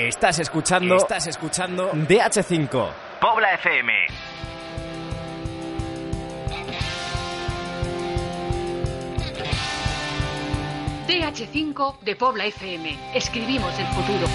Estás escuchando. Estás escuchando DH5. Pobla FM. DH5 de Pobla FM. Escribimos el futuro.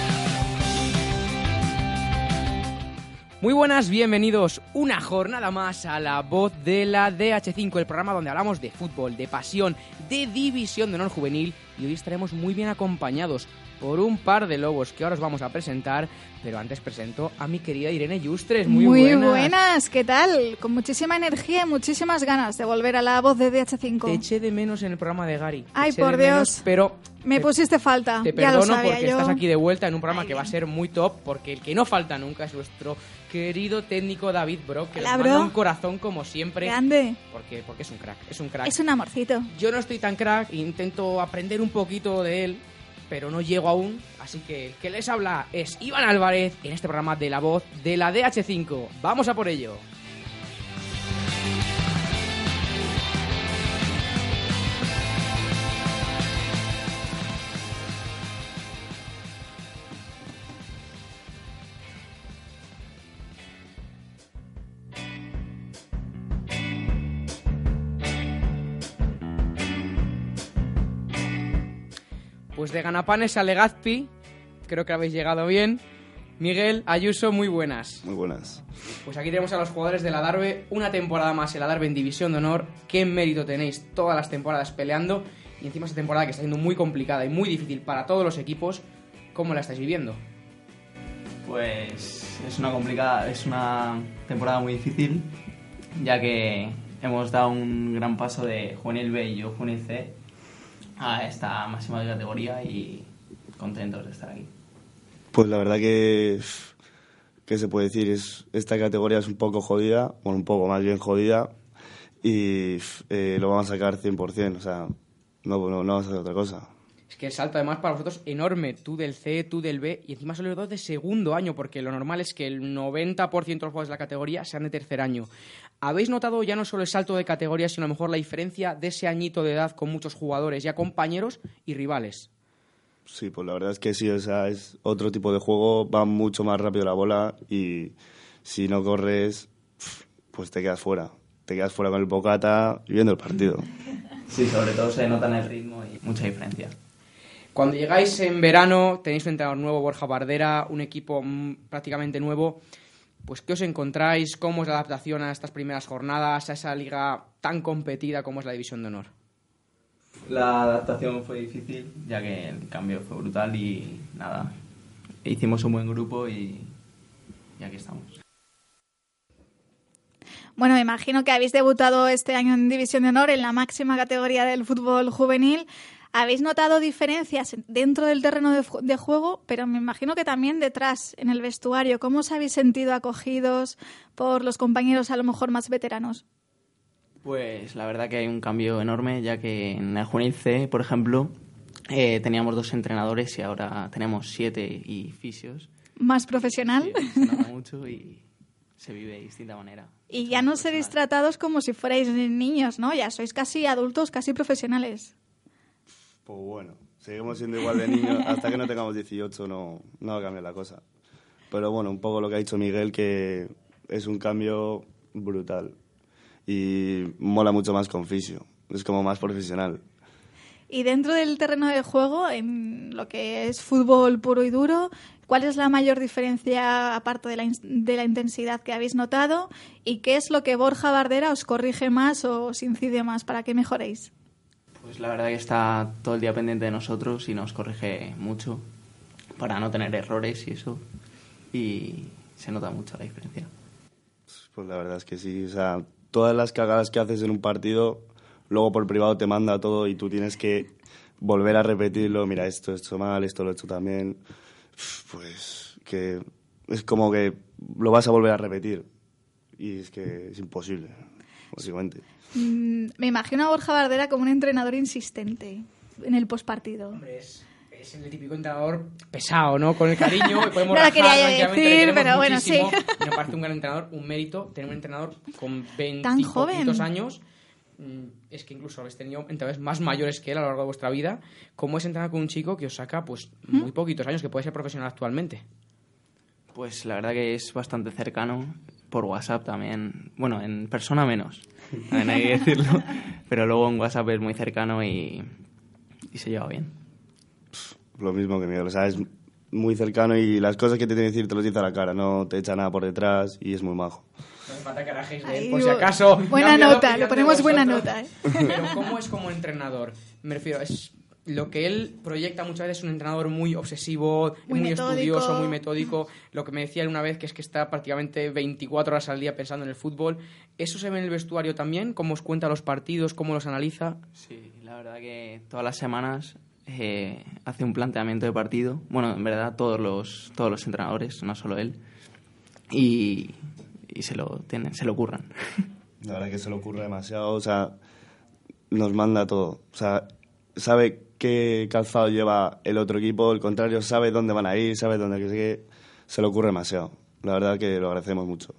Muy buenas, bienvenidos una jornada más a la voz de la DH5, el programa donde hablamos de fútbol, de pasión, de división de honor juvenil y hoy estaremos muy bien acompañados por un par de lobos que ahora os vamos a presentar, pero antes presento a mi querida Irene Yustres. Muy, buenas. ¿qué tal? Con muchísima energía y muchísimas ganas de volver a la voz de DH5. Te eché de menos en el programa de Gary. Ay, por Dios. pero me pusiste falta. Te perdono porque estás aquí de vuelta en un programa que va a ser muy top, porque el que no falta nunca es nuestro querido técnico David Brock, que le manda un corazón como siempre. Grande. Porque, porque es un crack, es un crack. Es un amorcito. Yo no estoy tan crack, intento aprender un poquito de él, pero no llego aún. Así que el que les habla es Iván Álvarez en este programa de la voz de la DH5. Vamos a por ello. Pues de Ganapanes a Legazpi, creo que habéis llegado bien. Miguel, Ayuso, muy buenas. Muy buenas. Pues aquí tenemos a los jugadores de la Darbe, una temporada más en la Darbe en División de Honor. Qué mérito tenéis todas las temporadas peleando y encima esta temporada que está siendo muy complicada y muy difícil para todos los equipos. ¿Cómo la estáis viviendo? Pues es una complicada, es una temporada muy difícil, ya que hemos dado un gran paso de Juvenil B y yo Juvenil C a esta máxima categoría y contentos de estar aquí. Pues la verdad que, ¿qué se puede decir? Es, esta categoría es un poco jodida, bueno, un poco más bien jodida, y eh, lo vamos a sacar 100%, o sea, no, no, no vamos a hacer otra cosa. Es que el salto además para vosotros enorme, tú del C, tú del B, y encima son los dos de segundo año, porque lo normal es que el 90% de los jugadores de la categoría sean de tercer año. ¿Habéis notado ya no solo el salto de categoría, sino a lo mejor la diferencia de ese añito de edad con muchos jugadores, ya compañeros y rivales? Sí, pues la verdad es que sí, o sea, es otro tipo de juego, va mucho más rápido la bola y si no corres, pues te quedas fuera. Te quedas fuera con el bocata y viendo el partido. Sí, sobre todo se nota en el ritmo y mucha diferencia. Cuando llegáis en verano, tenéis un entrenador nuevo, Borja Bardera, un equipo mm, prácticamente nuevo pues ¿qué os encontráis? ¿Cómo es la adaptación a estas primeras jornadas, a esa liga tan competida como es la División de Honor? La adaptación fue difícil, ya que el cambio fue brutal y nada, hicimos un buen grupo y, y aquí estamos. Bueno, me imagino que habéis debutado este año en División de Honor en la máxima categoría del fútbol juvenil. ¿Habéis notado diferencias dentro del terreno de, juego, pero me imagino que también detrás, en el vestuario? ¿Cómo os habéis sentido acogidos por los compañeros a lo mejor más veteranos? Pues la verdad que hay un cambio enorme, ya que en C, por ejemplo, eh, teníamos dos entrenadores y ahora tenemos siete y fisios. ¿Más profesional? se nota mucho y se vive de distinta manera. Y ya no seréis tratados como si fuerais niños, ¿no? Ya sois casi adultos, casi profesionales. Pues bueno, seguimos siendo igual de niños. Hasta que no tengamos 18 no, no va a cambiar la cosa. Pero bueno, un poco lo que ha dicho Miguel, que es un cambio brutal. Y mola mucho más con fisio. Es como más profesional. Y dentro del terreno de juego, en lo que es fútbol puro y duro, ¿cuál es la mayor diferencia, aparte de la, de la intensidad que habéis notado? ¿Y qué es lo que Borja Bardera os corrige más o os incide más para que mejoréis? Pues la verdad que está todo el día pendiente de nosotros y nos corrige mucho para no tener errores y eso. Y se nota mucho la diferencia. Pues la verdad es que sí. O sea, todas las cagadas que haces en un partido, luego por privado te manda todo y tú tienes que volver a repetirlo. Mira, esto he hecho mal, esto lo he hecho también. Pues que es como que lo vas a volver a repetir. Y es que es imposible, básicamente. Mm, me imagino a Borja Bardera como un entrenador insistente en el postpartido. Hombre, es, el típico entrenador pesado, ¿no? Con el cariño. Podemos no lo quería decir, pero bueno, sí. Me parece un gran entrenador, un mérito tener un entrenador con 20 años mm, es que incluso habéis tenido entrenadores más mayores que él a lo largo de vuestra vida. ¿Cómo es entrenar con un chico que os saca pues muy poquitos años, que puede ser profesional actualmente? Pues la verdad que es bastante cercano. Por WhatsApp también. Bueno, en persona menos. También hay que decirlo. Pero luego en WhatsApp es muy cercano y, y se lleva bien. Lo mismo que Miguel, o sea, es muy cercano y las cosas que te tiene que decir te los dice a la cara, no te echa nada por detrás y es muy majo. No hace falta que rajéis de él, por si acaso. buena nota, le ponemos buena nota, ¿eh? Pero ¿cómo es como entrenador? Me refiero, es lo que él proyecta muchas veces es un entrenador muy obsesivo, Muy muy, estudioso, muy metódico. Lo que me decía él una vez que es que está prácticamente 24 horas al día pensando en el fútbol. ¿Eso se ve en el vestuario también? ¿Cómo os cuenta los partidos? ¿Cómo los analiza? Sí, la verdad que todas las semanas eh, hace un planteamiento de partido. Bueno, en verdad todos los, todos los entrenadores, no solo él. Y, y se lo tienen, se lo curran. La verdad que se le ocurre demasiado, o sea, nos manda todo. O sea, sabe qué calzado lleva el otro equipo, el contrario, sabe dónde van a ir, sabe dónde que. Se le ocurre demasiado. La verdad que lo agradecemos mucho.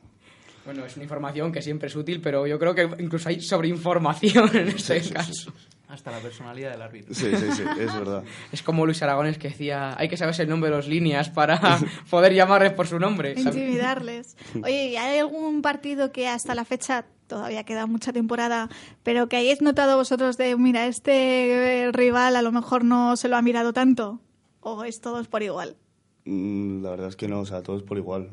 Bueno, es una información que siempre es útil, pero yo creo que incluso hay sobreinformación en este caso. Hasta la personalidad del árbitro. Sí, sí, sí, es verdad. Es como Luis Aragones que decía, hay que saberse el nombre de los líneas para poder llamarles por su nombre. Intimidarles. Oye, ¿y hay algún partido que hasta la fecha todavía queda mucha temporada, pero que hayáis notado vosotros de, mira, este eh, rival a lo mejor no se lo ha mirado tanto? ¿O es todos por igual? Mm, La verdad es que no, o sea, todo es por igual.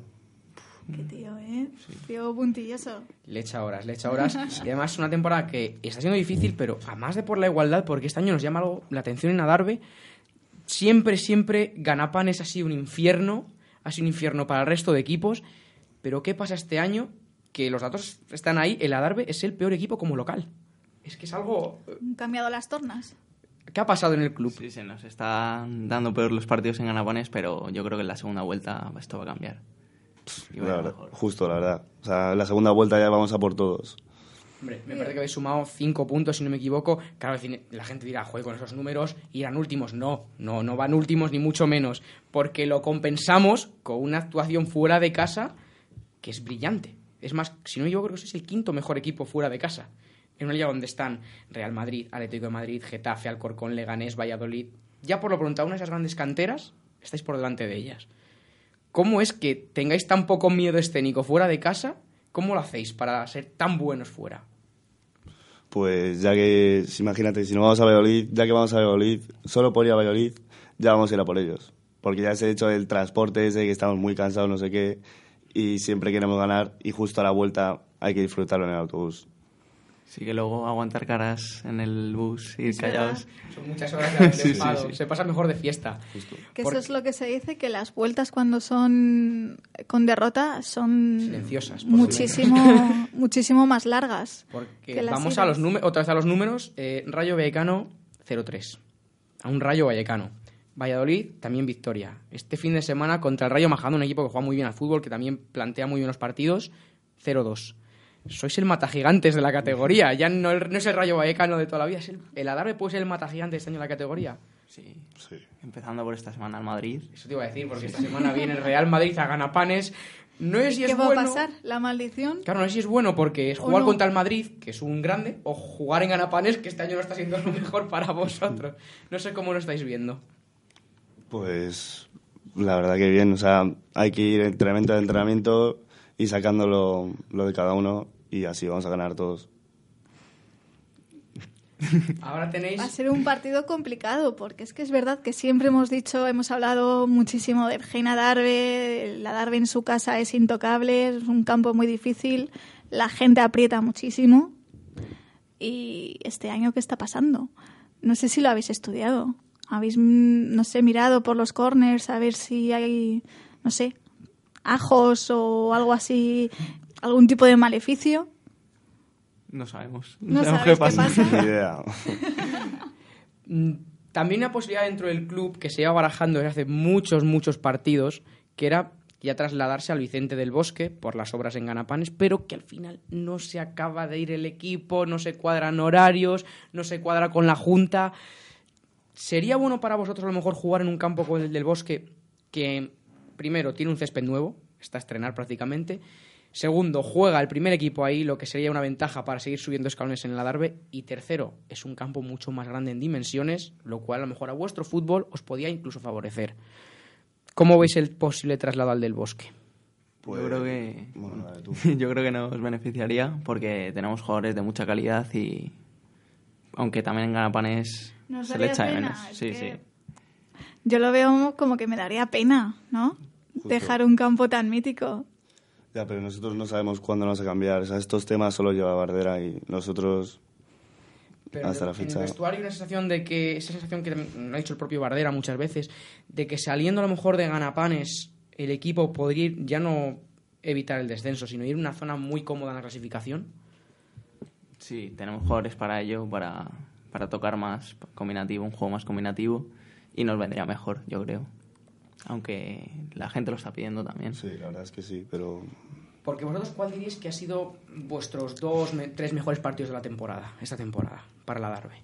Qué tío, ¿eh? Tío puntilloso. Le echa horas, le echa horas. Y además es una temporada que está siendo difícil, pero además de por la igualdad, porque este año nos llama algo la atención en Adarve, siempre, siempre Ganapan es así un infierno, ha sido un infierno para el resto de equipos, pero ¿qué pasa este año? Que los datos están ahí, el Adarve es el peor equipo como local. Es que es algo... ¿Han cambiado las tornas? ¿Qué ha pasado en el club? Sí, se nos están dando peor los partidos en Ganapanes, pero yo creo que en la segunda vuelta esto va a cambiar. La verdad, mejor. justo, la verdad. O sea, la segunda vuelta ya vamos a por todos. Hombre, me parece que habéis sumado cinco puntos, si no me equivoco. Claro, la gente dirá, joder, con esos números irán últimos. No, no, no van últimos ni mucho menos. Porque lo compensamos con una actuación fuera de casa que es brillante. Es más, si no me equivoco, creo que es el quinto mejor equipo fuera de casa. En una liga donde están Real Madrid, Atlético de Madrid, Getafe, Alcorcón, Leganés, Valladolid. Ya por lo pronto, una de esas grandes canteras, estáis por delante de ellas. ¿Cómo es que tengáis tan poco miedo escénico fuera de casa? ¿Cómo lo hacéis para ser tan buenos fuera? Pues ya que, imagínate, si no vamos a Valladolid, ya que vamos a Valladolid, solo por ir a Valladolid, ya vamos a ir a por ellos. Porque ya se ha hecho el transporte ese, que estamos muy cansados, no sé qué, y siempre queremos ganar, y justo a la vuelta hay que disfrutarlo en el autobús. Sí que luego aguantar caras en el bus, ir callados. Son muchas horas de, Sí, sí. Se pasa mejor de fiesta. Que Porque- eso es lo que se dice, que las vueltas cuando son con derrota son Silenciosas, muchísimo, muchísimo más largas. Porque que las vamos a los números, otra vez a los números. eh, Rayo Vallecano 0-3. A un Rayo Vallecano. Valladolid también victoria. Este fin de semana contra el Rayo Majando, un equipo que juega muy bien al fútbol, que también plantea muy bien los partidos, 0-2. Sois el matagigantes de la categoría. Ya no, el- no es el Rayo Vallecano de toda la vida, es el, el Adarve puede ser el matagigante este año de la categoría. Sí. Sí. Empezando por esta semana al Madrid. Eso te iba a decir, porque esta semana viene el Real Madrid a Ganapanes. No sé si es ¿Qué va bueno. a pasar? ¿La maldición? Claro, no sé si es bueno porque es ¿O jugar no? contra el Madrid, que es un grande, o jugar en Ganapanes, que este año no está siendo lo mejor para vosotros. No sé cómo lo estáis viendo. Pues la verdad que bien, o sea, hay que ir entrenamiento a entrenamiento y sacando lo, lo de cada uno y así vamos a ganar todos. Ahora tenéis... Va a ser un partido complicado, porque es que es verdad que siempre hemos dicho, hemos hablado muchísimo del Geina Darbe, la Darbe en su casa es intocable, es un campo muy difícil, la gente aprieta muchísimo. Y este año, ¿qué está pasando? No sé si lo habéis estudiado. Habéis, mm, no sé, mirado por los corners a ver si hay, no sé, ajos o algo así, algún tipo de maleficio. No sabemos. No sabemos qué pasa. Ni idea. Mm, También una posibilidad dentro del club que se iba barajando desde hace muchos, muchos partidos, que era ya trasladarse al Vicente del Bosque por las obras en Ganapanes, pero que al final no se acaba de ir el equipo, no se cuadran horarios, no se cuadra con la Junta. ¿Sería bueno para vosotros a lo mejor jugar en un campo como el del Bosque que, primero, tiene un césped nuevo, está a estrenar prácticamente, Segundo, juega el primer equipo ahí, lo que sería una ventaja para seguir subiendo escalones en el Adarve. Y tercero, es un campo mucho más grande en dimensiones, lo cual a lo mejor a vuestro fútbol os podía incluso favorecer. ¿Cómo veis el posible traslado al del bosque? Pues, yo creo que Bueno, yo creo que nos beneficiaría porque tenemos jugadores de mucha calidad y aunque también en Ganapanes Nos se le echa de menos. es Sí, que- sí. Yo lo veo como que me daría pena, ¿no? Dejar un campo tan mítico. Ya, pero nosotros no sabemos cuándo nos va a cambiar. O sea, estos temas solo lleva Bardera y nosotros Pero hasta la en fecha. el vestuario hay una sensación de que, esa sensación que lo ha dicho el propio Bardera muchas veces, de que saliendo a lo mejor de Ganapanes, el equipo podría ir, ya no evitar el descenso, sino ir a una zona muy cómoda en la clasificación. Sí, tenemos jugadores para ello, para, para tocar más combinativo, un juego más combinativo y nos vendría mejor, yo creo. Aunque la gente lo está pidiendo también. Sí, la verdad es que sí, pero Porque vosotros, ¿cuál diríais que ha sido vuestros dos, me- tres mejores partidos de la temporada, esta temporada, para la Darbe?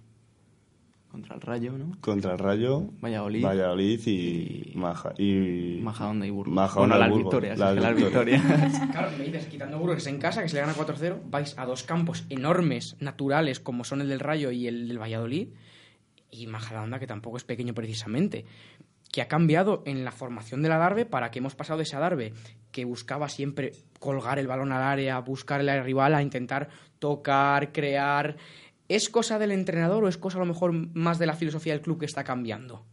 Contra el Rayo, ¿no? contra el Rayo, Valladolid. Valladolid y Maja y Majadahonda y Burgos. Majadahonda bueno, y las Burgos, victorias, las victorias. Claro, me dices, quitando Burgos que es en casa, que se le gana 4-0, vais a dos campos enormes, naturales, como son el del Rayo y el del Valladolid, y Majadahonda, que tampoco es pequeño precisamente, que ha cambiado en la formación de la Darbe para que hemos pasado de esa Darbe que buscaba siempre colgar el balón al área, buscar al rival, a intentar tocar, crear. ¿Es cosa del entrenador o es cosa a lo mejor más de la filosofía del club que está cambiando?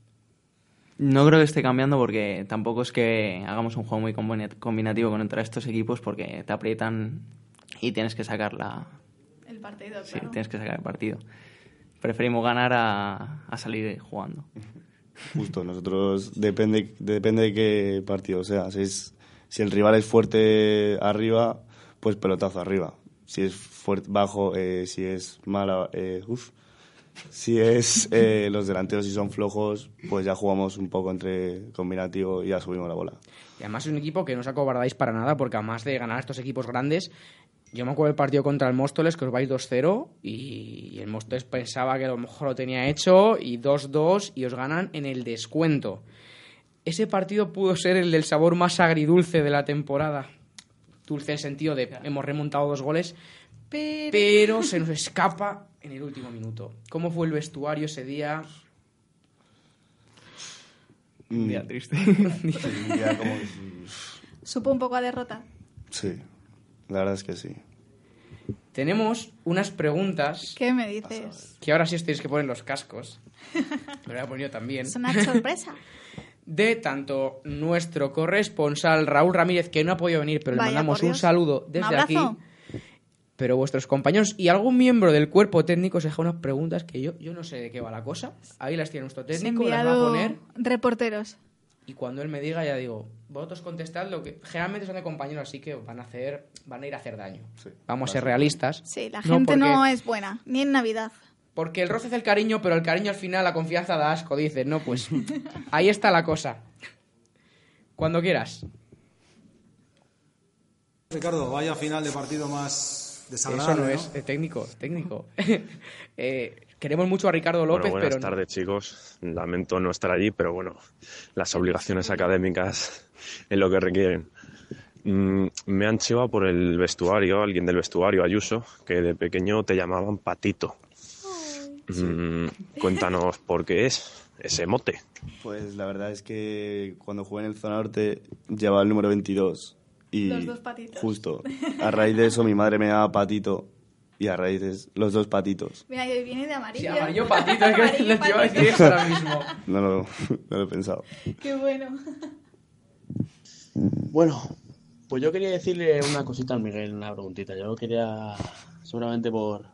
No creo que esté cambiando porque tampoco es que hagamos un juego muy combina- combinativo contra estos equipos porque te aprietan y tienes que sacar la... El partido, Sí, claro. tienes que sacar el partido. Preferimos ganar a, a salir jugando. justo nosotros depende depende de qué partido sea. Si, es- si el rival es fuerte arriba, pues pelotazo arriba. Si es fuerte bajo, eh, si es mala, eh, uf. Si es eh, los delanteros si son flojos, pues ya jugamos un poco entre combinativo y ya subimos la bola. Y además es un equipo que no os acobardáis para nada, porque además de ganar a estos equipos grandes, yo me acuerdo del partido contra el Móstoles, que os vais 2-0, y el Móstoles pensaba que a lo mejor lo tenía hecho, y 2-2, y os ganan en el descuento. Ese partido pudo ser el del sabor más agridulce de la temporada. Dulce en el sentido de hemos remontado dos goles, Pero... pero se nos escapa en el último minuto. ¿Cómo fue el vestuario ese día? Un día triste. Sí, un día como. Supo un poco a derrota. Sí, la verdad es que sí. Tenemos unas preguntas ¿Qué me dices? que ahora sí os tenéis que poner los cascos. Me lo voy a poner yo también. Es una sorpresa. de tanto nuestro corresponsal Raúl Ramírez, que no ha podido venir, pero le mandamos un saludo desde aquí. Pero vuestros compañeros y algún miembro del cuerpo técnico se deja unas preguntas que yo, yo no sé de qué va la cosa. Ahí las tiene nuestro técnico, las va a poner. reporteros. Y cuando él me diga, ya digo, vosotros contestad lo que generalmente son de compañeros, así que van a hacer, van a ir a hacer daño. Sí. Vamos a ser realistas. Sí, la No, gente porque- no es buena, ni en Navidad. Porque el roce es el cariño, pero el cariño al final, la confianza da asco, dices, ¿no? Pues ahí está la cosa. Cuando quieras. Ricardo, vaya final de partido más Eso desagradable. no es eh, técnico, técnico. Eh, queremos mucho a Ricardo López, bueno, buenas pero tardes, chicos. Lamento no estar allí, pero bueno, las obligaciones académicas es lo que requieren. Mm, me han chivado por el vestuario, alguien del vestuario, Ayuso, que de pequeño te llamaban Patito. Mm, cuéntanos por qué es ese mote. Pues la verdad es que cuando jugué en el Zona Norte llevaba el número 22. Y Los dos patitos. Justo. A raíz de eso mi madre me daba patito y a eso, los dos patitos. Mira, viene de amarillo. Sí, amarillo patito, es que iba a decir eso ahora mismo. No lo, no lo he pensado. Qué bueno. Bueno, pues yo quería decirle una cosita al Miguel, una preguntita. Yo quería, seguramente por,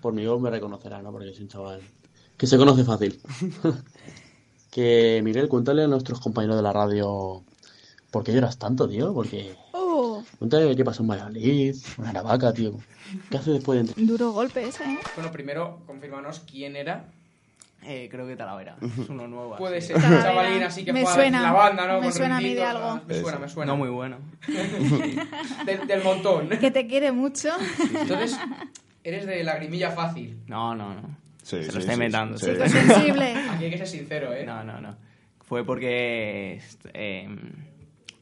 por mi voz me reconocerá, ¿no? Porque es un chaval que se conoce fácil. que Miguel, cuéntale a nuestros compañeros de la radio por qué lloras tanto, tío. Porque Cuéntale qué pasó en Valladolid, una navaca, tío. ¿Qué hace después de duro golpe ese, ¿eh? Bueno, primero, confirmanos quién era. Eh, creo que Talavera. Es uno nuevo. Puede ser un Talavera. chavalín así que Me juega suena, en la banda, ¿no? me Con suena a mí de algo. Me suena, me suena. No muy bueno. Del, del montón. Que te quiere mucho. Entonces, eres de lagrimilla fácil. No, no, no. Sí, Se sí, lo está sí, inventando. sí, sí. Chico sensible. Aquí hay que ser sincero, ¿eh? No, no, no. Fue porque eh,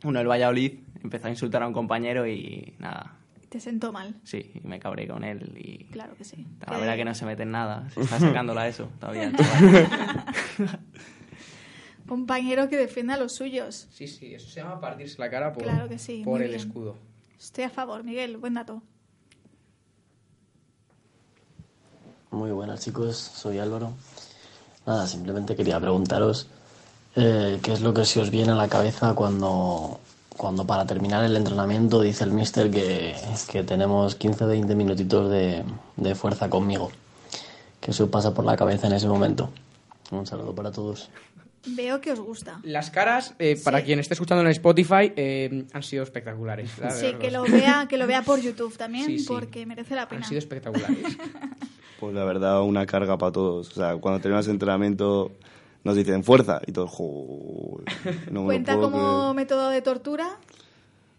uno del Valladolid empezó a insultar a un compañero y nada, Te sentó mal. sí, y me cabré con él y Claro que sí. la verdad que no se mete en nada, se está sacándola eso todavía. Compañero que defienda a los suyos. Sí, sí, eso se llama partirse la cara por, Claro que sí, por muy el bien. escudo. Estoy a favor, Miguel, buen dato. Muy buenas chicos, soy Álvaro. Nada, simplemente quería preguntaros eh, qué es lo que se os viene a la cabeza cuando, cuando para terminar el entrenamiento dice el mister que, que tenemos 15-20 minutitos de, de fuerza conmigo. ¿Qué se os pasa por la cabeza en ese momento? Un saludo para todos. Veo que os gusta. Las caras, eh, para quien esté escuchando en Spotify, eh, han sido espectaculares. la Sí, que lo vea, que lo vea por YouTube también, Sí, sí. porque merece la pena. Han sido espectaculares. Pues la verdad, una carga para todos. O sea, cuando terminamos el entrenamiento nos dicen fuerza y todos, joder, no me lo Cuenta puedo como creer. método de tortura.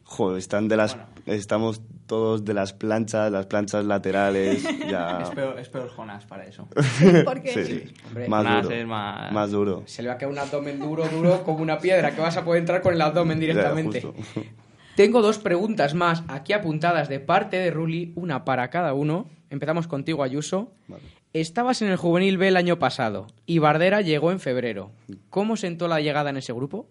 Joder, están de las, estamos todos de las planchas, las planchas laterales, ya... es, peor, es peor Jonas para eso. ¿por qué? Sí, Hombre, más Jonas duro, es más- más duro. Se le va a quedar un abdomen duro, duro, como una piedra, que vas a poder entrar con el abdomen directamente. Ya. Tengo dos preguntas más aquí apuntadas de parte de Ruli, una para cada uno. Empezamos contigo, Ayuso. Vale. Estabas en el Juvenil B el año pasado y Bardera llegó en febrero. ¿Cómo sentó la llegada en ese grupo?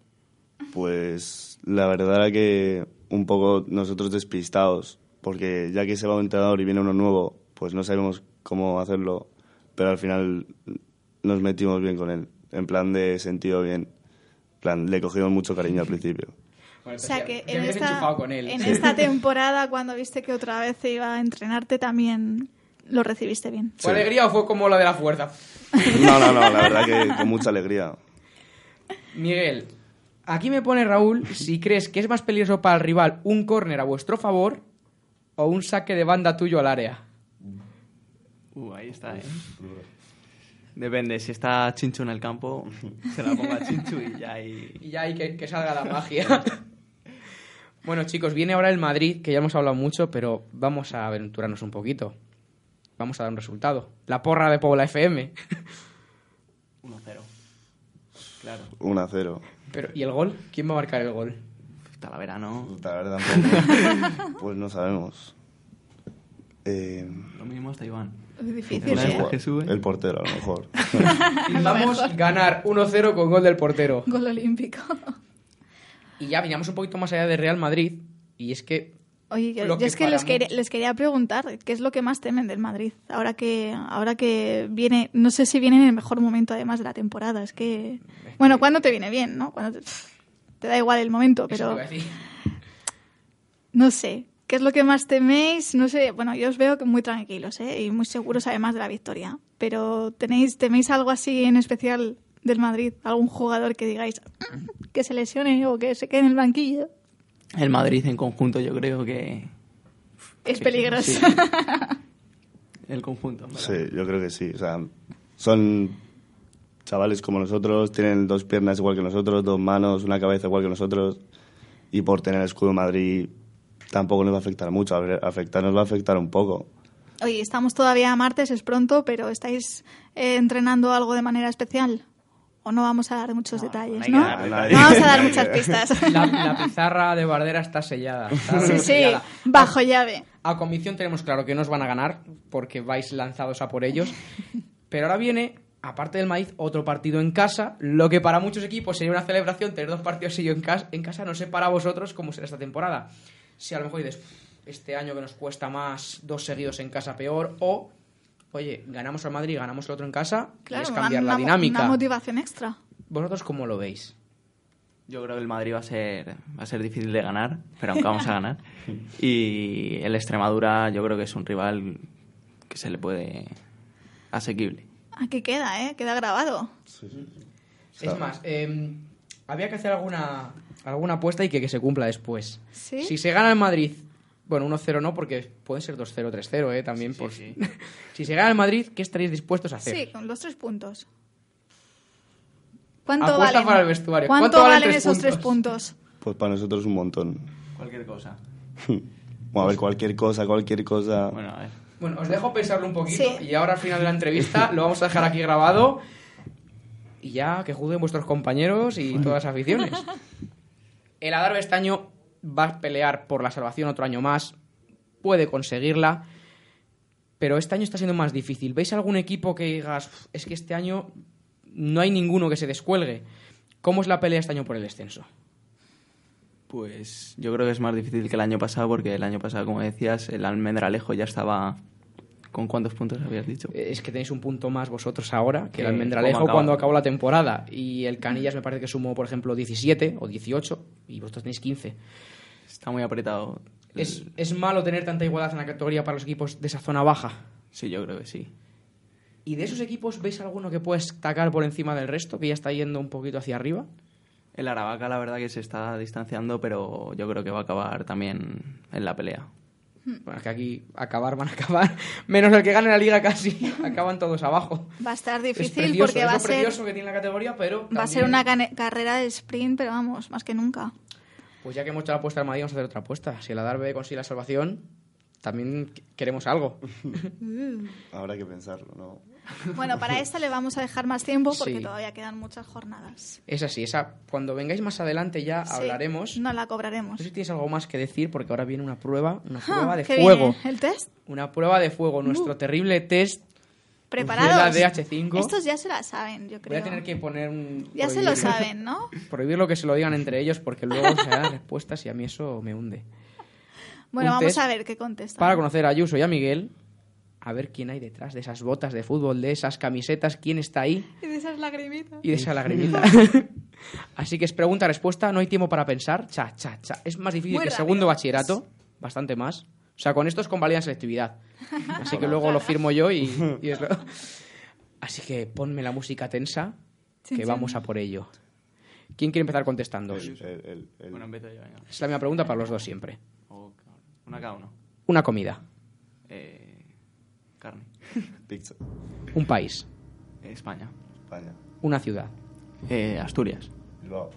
Pues la verdad era que un poco nosotros despistados, porque ya que se va un entrenador y viene uno nuevo, pues no sabemos cómo hacerlo, pero al final nos metimos bien con él, en plan de sentido bien. En plan, le cogimos mucho cariño al principio. O sea que en esta, con él. en Sí. esta temporada, cuando viste que otra vez se iba a entrenarte, también lo recibiste bien. ¿Fue alegría o fue como la de la fuerza? No, no, no, la verdad que con mucha alegría. Miguel, aquí me pone Raúl si crees que es más peligroso para el rival un córner a vuestro favor o un saque de banda tuyo al área. Uh, ahí está, ¿eh? Depende, si está Chinchu en el campo, se la pongo a Chinchu y ya ahí... Y ya hay que, que salga la magia. bueno, chicos, viene ahora el Madrid, que ya hemos hablado mucho, pero vamos a aventurarnos un poquito. Vamos a dar un resultado. La porra de Pobla FM. 1-0. Claro. 1 a 0. Pero, ¿y el gol? ¿Quién va a marcar el gol? Talavera, ¿no? La verdad tampoco. Pues no sabemos. Eh, Lo mismo está Iván. Es difícil, Una ¿eh? que sube. el portero, a lo mejor. Vamos a ganar 1-0 con gol del portero. Gol olímpico. Y ya veníamos un poquito más allá de Real Madrid. Y es que Oye, yo, Lo yo que es que les quería, muchos- les quería preguntar qué es lo que más temen del Madrid. Ahora que, ahora que viene, no sé si viene en el mejor momento además de la temporada. Es que, bueno, cuando te viene bien, ¿no? Cuando te, te da igual el momento, pero no sé. ¿Qué es lo que más teméis? No sé, bueno, yo os veo que muy tranquilos, ¿eh? Y muy seguros además de la victoria. Pero tenéis, teméis algo así en especial del Madrid, algún jugador que digáis que se lesione o que se quede en el banquillo. El Madrid en conjunto yo creo que... Es peligroso. sí. El conjunto, verdad. Sí, yo creo que sí. O sea, son chavales como nosotros, tienen dos piernas igual que nosotros, dos manos, una cabeza igual que nosotros. Y por tener el escudo de Madrid tampoco nos va a afectar mucho. Afectar nos va a afectar un poco. Oye, estamos todavía a martes, es pronto, pero ¿estáis eh, entrenando algo de manera especial? ¿O no vamos a dar muchos detalles, no? dar. No vamos a dar muchas pistas. La, la pizarra de Bardera está sellada. está Sí, sí, sellada. bajo llave. A convicción tenemos claro que no os van a ganar porque vais lanzados a por ellos. Pero ahora viene, aparte del maíz, otro partido en casa. Lo que para muchos equipos sería una celebración tener dos partidos seguidos en casa. En casa no sé para vosotros cómo será esta temporada. Si a lo mejor dices, este año que nos cuesta más, dos seguidos en casa peor. O, oye, ganamos al Madrid, ganamos el otro en casa. y Claro, es cambiar una, la dinámica. una motivación extra. ¿Vosotros cómo lo veis? Yo creo que el Madrid va a ser va a ser difícil de ganar, pero aunque vamos a ganar. Y el Extremadura yo creo que es un rival que se le puede asequible. Aquí queda, ¿eh? Queda grabado. Es más, eh, había que hacer alguna, alguna apuesta y que, que se cumpla después. ¿Sí? Si se gana el Madrid, bueno, 1-0 no, porque pueden ser 2-0, 3-0, ¿eh? También por... sí. si se gana el Madrid, ¿qué estaréis dispuestos a hacer? Sí, con los tres puntos. ¿Cuánto Apuesta valen? para el vestuario. ¿Cuánto, ¿Cuánto valen valen tres esos tres puntos? puntos? Pues para nosotros un montón. Cualquier cosa. Bueno, a ver, cualquier cosa, cualquier cosa. Bueno, a ver. Bueno, os dejo pensarlo un poquito Sí. y ahora al final de la entrevista lo vamos a dejar aquí grabado y ya que juzguen vuestros compañeros y todas las aficiones. El Adarve este año va a pelear por la salvación otro año más, puede conseguirla, pero este año está siendo más difícil. ¿Veis algún equipo que digas, "Uf, es que este año no hay ninguno que se descuelgue? ¿Cómo es la pelea este año por el descenso? Pues yo creo que es más difícil que el año pasado porque el año pasado, como decías, el Almendralejo ya estaba... ¿Con cuántos puntos habías dicho? Es que tenéis un punto más vosotros ahora que el Almendralejo cuando acabó la temporada. Y el Canillas me parece que sumó, por ejemplo, 17 o 18 y vosotros tenéis 15. Está muy apretado. ¿Es, ¿Es malo tener tanta igualdad en la categoría para los equipos de esa zona baja? Sí, yo creo que sí. ¿Y de esos equipos veis alguno que puede destacar por encima del resto, que ya está yendo un poquito hacia arriba? El Aravaca la verdad que se está distanciando, pero yo creo que va a acabar también en la pelea. Bueno, es que aquí acabar van a acabar, menos el que gane la liga casi, acaban todos abajo. Va a estar Es difícil precioso, porque va a ser, precioso que tiene la categoría, pero va a ser una carrera de sprint, pero vamos, más que nunca. Pues ya que hemos hecho la apuesta al Madrid, vamos a hacer otra apuesta. Si el Adarve consigue la salvación, también qu- queremos algo. Habrá que pensarlo, ¿no? Bueno, para esta le vamos a dejar más tiempo porque Sí. todavía quedan muchas jornadas. Es así, esa, cuando vengáis más adelante ya Sí, hablaremos. No la No cobraremos. sé si tienes algo más que decir, porque ahora viene una prueba, una Ah, prueba de ¿qué fuego. viene? ¿El test? Una prueba de fuego, nuestro terrible test ¿Preparados? de la DH5. Estos ya se la saben, yo creo. Voy a tener que poner un... Ya se lo saben, ¿no? Prohibir lo que se lo digan entre ellos, porque luego se dan respuestas y a mí eso me hunde. Bueno, Un vamos a ver qué contestan. Para conocer a Ayuso y a Miguel, a ver quién hay detrás de esas botas de fútbol, de esas camisetas, quién está ahí Y de esas lagrimitas. y de esa lagrimita. Así que es pregunta-respuesta, no hay tiempo para pensar. Cha, cha, cha. Es más difícil Muy que rápido. segundo bachillerato, bastante más. O sea, con esto es convalidan selectividad. Así que luego lo firmo yo y, y es lo- Así que ponme la música tensa, que vamos a por ello. ¿Quién quiere empezar contestando? El- el- el- el- Bueno, empiezo yo, venga. Es la misma pregunta para los dos siempre. O cada uno. Una cada uno. Una comida, Eh, carne. Pizza. un país, España. España. una ciudad, Eh, Asturias. Bilbao.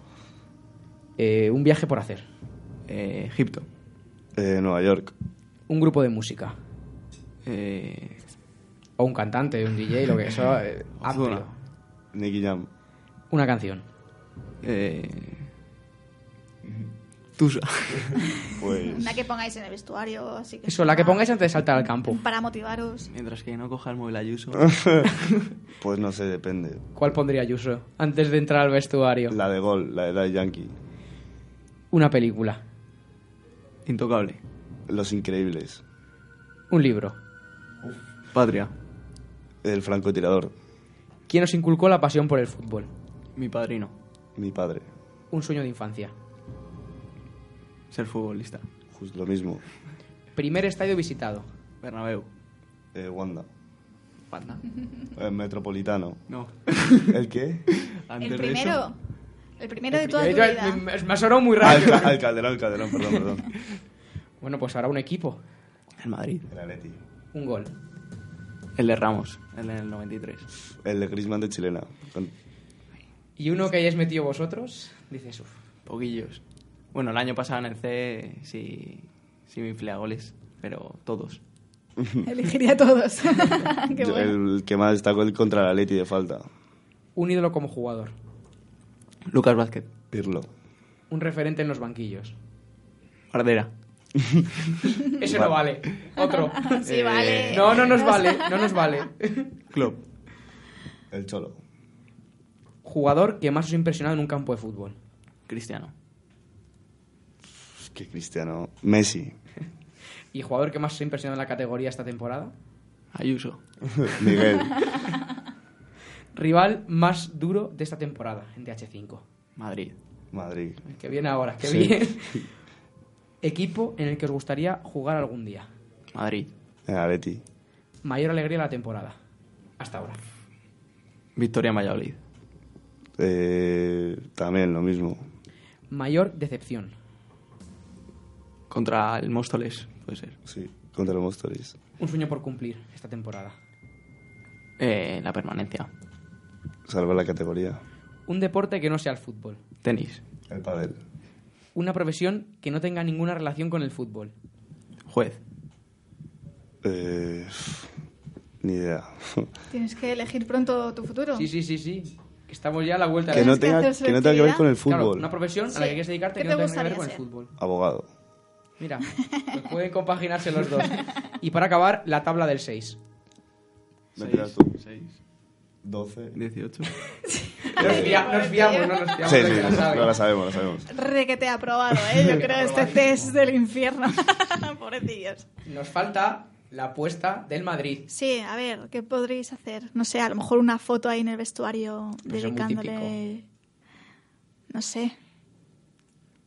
eh, un viaje por hacer, Eh, Egipto. Eh, Nueva York. un grupo de música, Eh, o un cantante, un DJ, lo que sea, eh, amplio. Nicky Jam. Una canción. eh, Tusa. Pues. Una que pongáis en el vestuario, así que... Eso, la que pongáis antes de saltar al campo. Para motivaros. Mientras que no coja el móvil Ayuso. Pues no sé, depende. ¿Cuál pondría Ayuso antes de entrar al vestuario? La de Gol, la de Daddy Yankee. Una película, Intocable. Los Increíbles. un libro. Patria. El francotirador. ¿Quién os inculcó la pasión por el fútbol? Mi padrino. Mi padre. Un sueño de infancia. Ser futbolista. Justo lo mismo. Primer estadio visitado. Bernabéu. Eh, Wanda. Panda. Eh, Metropolitano. No. ¿El qué? Antes El eso- primero. El primero de toda tu Yo- vida. me, ha sonado muy ca- al Calderón, Calderón, perdón, perdón. Bueno, pues ahora un equipo. El Madrid. El Atleti. Un gol. El de Ramos. El del 93. El de Griezmann de Chilena. Con- Y uno que hayáis metido vosotros, dices, uff. Poquillos. Bueno, el año pasado en el C sí, sí me inflé a goles. Pero todos. Elegiría todos. Qué Yo- bueno. El que más destacó el contra el Atleti de falta. Un ídolo como jugador. Lucas Vázquez. Pirlo. Un referente en los banquillos. Bardera. Ese no vale. Otro. Sí, vale. No, no nos vale. No nos vale. Club. El Cholo. Jugador que más os ha impresionado en un campo de fútbol. Cristiano. Que Cristiano. Messi. ¿Y jugador que más os ha impresionado en la categoría esta temporada? Ayuso. Miguel. Rival más duro de esta temporada en DH5. Madrid. Madrid. Que viene ahora, que Sí. bien. Equipo en el que os gustaría jugar algún día. Madrid. El Atleti. Mayor alegría de la temporada. Hasta ahora. Victoria Valladolid. Eh, también lo mismo. Mayor decepción. Contra el Móstoles, puede ser. Sí, contra los Móstoles. Un sueño por cumplir esta temporada. Eh, la permanencia. Salvar la categoría. Un deporte que no sea el fútbol. Tenis. El pádel. Una profesión que no tenga ninguna relación con el fútbol. Juez. Eh, ni idea. Tienes que elegir pronto tu futuro. Sí, sí, sí, sí. Estamos ya a la vuelta Que no tenga, que no tenga que ver con el Claro, fútbol. una profesión a la que quieres dedicarte ¿Qué que no te tenga que ver gustaría con el ser? fútbol. Abogado. Mira, pues pueden compaginarse los dos. Y para acabar, la tabla del 6. Me tiras tú. 6, 12. 18. Nos, fia- nos fiamos, no nos fiamos Sí, de sí, que la sabe. no la sabemos, la sabemos. Requete aprobado, ¿eh? Yo creo este test del infierno. Pobrecillos. Nos falta la apuesta del Madrid. Sí, a ver, ¿qué podréis hacer? No sé, a lo mejor una foto ahí en el vestuario No sé, muy dedicándole... No sé,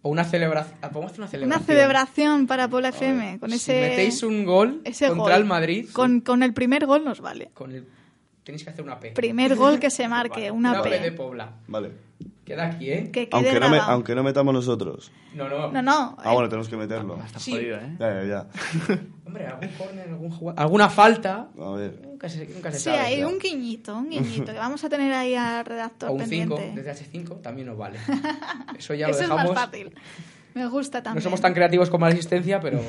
O una celebración. Podemos hacer una celebración. una celebración para Pola FM con Si ese... metéis un gol ese contra gol. el Madrid, Con, con el primer gol nos vale. con el... tenéis que hacer una P. Primer gol que se marque, una, Una P de P. Pobla. Vale. Queda aquí, ¿eh? Que quede Aunque no, me, aunque no metamos nosotros. No, no. No, no. Ah, bueno, tenemos que meterlo. Sí. Jodido, ¿eh? Ya, ya, ya. Hombre, algún córner, algún jugada- alguna falta. A ver. Nunca se, nunca se Sí, sabe. hay un guiñito, un guiñito, que vamos a tener ahí al redactor O un 5 pendiente. desde H5 también nos vale. Eso ya lo Eso es dejamos. más fácil. Me gusta no también. somos tan creativos como la asistencia, pero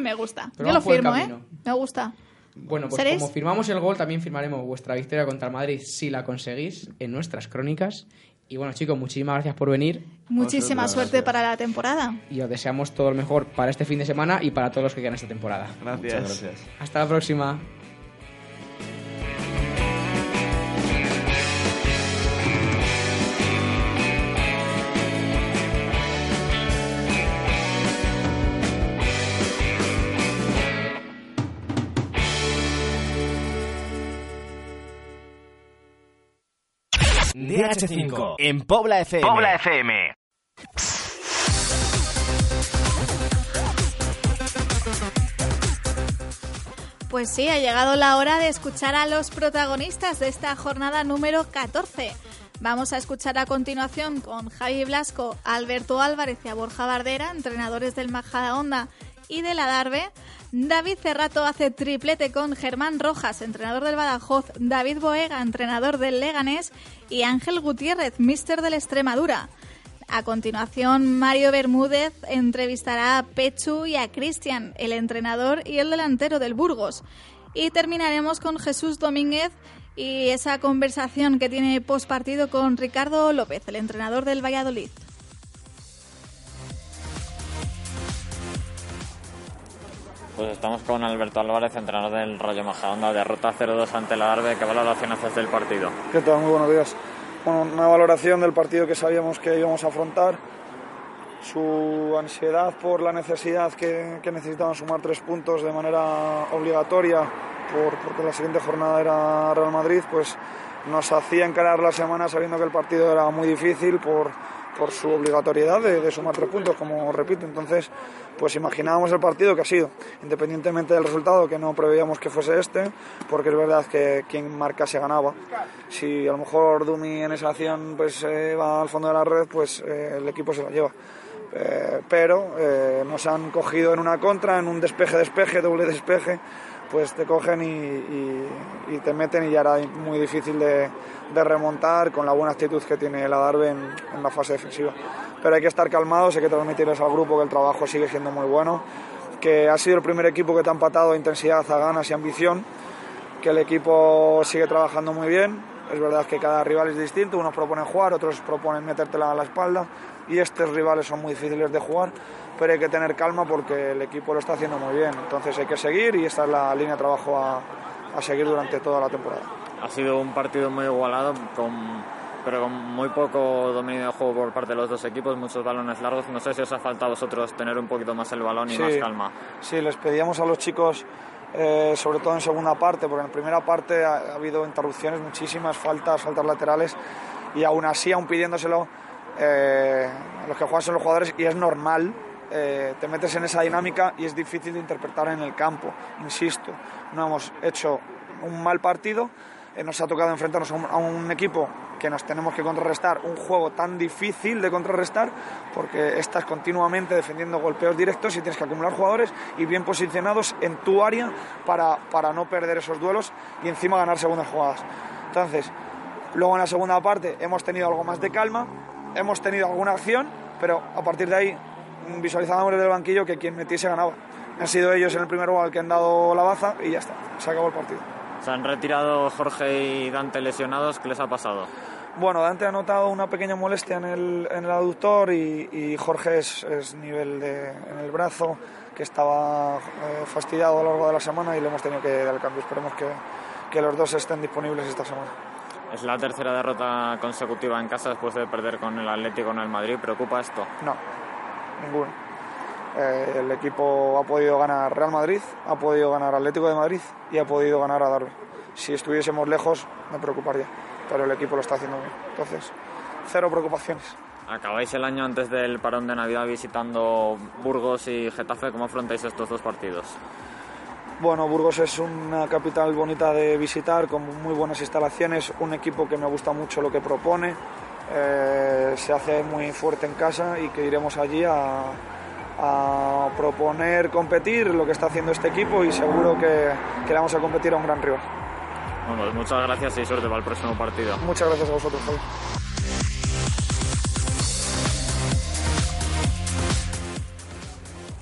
Me gusta. Pero Yo lo vamos por el firmo, ¿eh? camino. Me gusta. bueno, pues ¿Seréis? como firmamos el gol, también firmaremos vuestra victoria contra el Madrid si la conseguís en nuestras crónicas. Y bueno, chicos, muchísimas gracias por venir Muchísima suerte gracias. para la temporada. y os deseamos todo lo mejor para este fin de semana y para todos los que quedan esta temporada. Gracias. Muchas gracias. Hasta la próxima. DH5 en Pobla FM. Pobla FM. Pues sí, ha llegado la hora de escuchar a los protagonistas de esta jornada número 14. Vamos a escuchar a continuación con Javi Blasco, Alberto Álvarez y a Borja Bardera, entrenadores del Majada Honda y de la Darbe. David Cerrato hace triplete con Germán Rojas, entrenador del Badajoz, David Boega, entrenador del Leganés y Ángel Gutiérrez, mister del Extremadura. A continuación, Mario Bermúdez entrevistará a Pechu y a Cristian, el entrenador y el delantero del Burgos. Y terminaremos con Jesús Domínguez y esa conversación que tiene postpartido con Ricardo López, el entrenador del Valladolid. Pues estamos con Alberto Álvarez, entrenador del Rayo Majadahonda, derrota 0-2 ante la Darbe. ¿Qué valoración haces del partido? ¿Qué tal? Muy buenos días. Bueno, una valoración del partido que sabíamos que íbamos a afrontar. Su ansiedad por la necesidad que, que necesitaban sumar tres puntos de manera obligatoria, por, porque la siguiente jornada era Real Madrid, pues nos hacía encarar la semana sabiendo que el partido era muy difícil por, por su obligatoriedad de, de sumar tres puntos, como repito. Entonces, pues imaginábamos el partido que ha sido, independientemente del resultado, que no preveíamos que fuese este, porque es verdad que quien marca se ganaba. Si a lo mejor Dumi en esa acción pues eh, va al fondo de la red, pues eh, el equipo se la lleva. Eh, pero eh, nos han cogido en una contra, en un despeje-despeje, doble despeje, pues te cogen y, te meten y ya era muy difícil de, remontar con la buena actitud que tiene la Darbe en, en la fase defensiva. Pero hay que estar calmados, hay que transmitirles al grupo que el trabajo sigue siendo muy bueno, que ha sido el primer equipo que te ha empatado a intensidad, a ganas y ambición, que el equipo sigue trabajando muy bien. Es verdad que cada rival es distinto, unos proponen jugar, otros proponen metértela a la espalda y estos rivales son muy difíciles de jugar, pero hay que tener calma porque el equipo lo está haciendo muy bien. Entonces hay que seguir y esta es la línea de trabajo a, a seguir durante toda la temporada. Ha sido un partido muy igualado, con, pero con muy poco dominio de juego por parte de los dos equipos, muchos balones largos. No sé si os ha faltado a vosotros tener un poquito más el balón y Sí. más calma. Sí, les pedíamos a los chicos, eh, sobre todo en segunda parte, porque en primera parte ha, ha habido interrupciones, muchísimas faltas, faltas laterales, y aún así, aún pidiéndoselo, eh, los que juegan son los jugadores, y es normal, eh, te metes en esa dinámica y es difícil de interpretar en el campo, insisto. No hemos hecho un mal partido, eh, nos ha tocado enfrentarnos a un, equipo que nos tenemos que contrarrestar, un juego tan difícil de contrarrestar, porque estás continuamente defendiendo golpeos directos y tienes que acumular jugadores y bien posicionados en tu área para, para no perder esos duelos y encima ganar segundas jugadas. Entonces, luego en la segunda parte hemos tenido algo más de calma, hemos tenido alguna acción, pero a partir de ahí visualizábamos desde el banquillo que quien metiese ganaba. Han sido ellos en el primer gol que han dado la baza y ya está, se acabó el partido. Se han retirado Jorge y Dante lesionados. ¿Qué les ha pasado? Bueno, Dante ha notado una pequeña molestia en el, en el aductor y, y Jorge es, es, nivel de, en el brazo, que estaba eh, fastidiado a lo largo de la semana y le hemos tenido que dar el cambio. Esperemos que, que los dos estén disponibles esta semana. Es la tercera derrota consecutiva en casa después de perder con el Atlético en el Madrid. ¿Preocupa esto? No, ninguno. Eh, el equipo ha podido ganar Real Madrid, ha podido ganar Atlético de Madrid y ha podido ganar a Darwin. Si estuviésemos lejos, me preocuparía, pero el equipo lo está haciendo bien. Entonces, cero preocupaciones. Acabáis el año antes del parón de Navidad visitando Burgos y Getafe. ¿Cómo afrontáis estos dos partidos? Bueno, Burgos es una capital bonita de visitar, con muy buenas instalaciones, un equipo que me gusta mucho lo que propone, eh, se hace muy fuerte en casa y que iremos allí a, a, proponer competir lo que está haciendo este equipo y seguro que, que vamos a competir a un gran rival. Bueno, pues muchas gracias y suerte para el próximo partido. Muchas gracias a vosotros.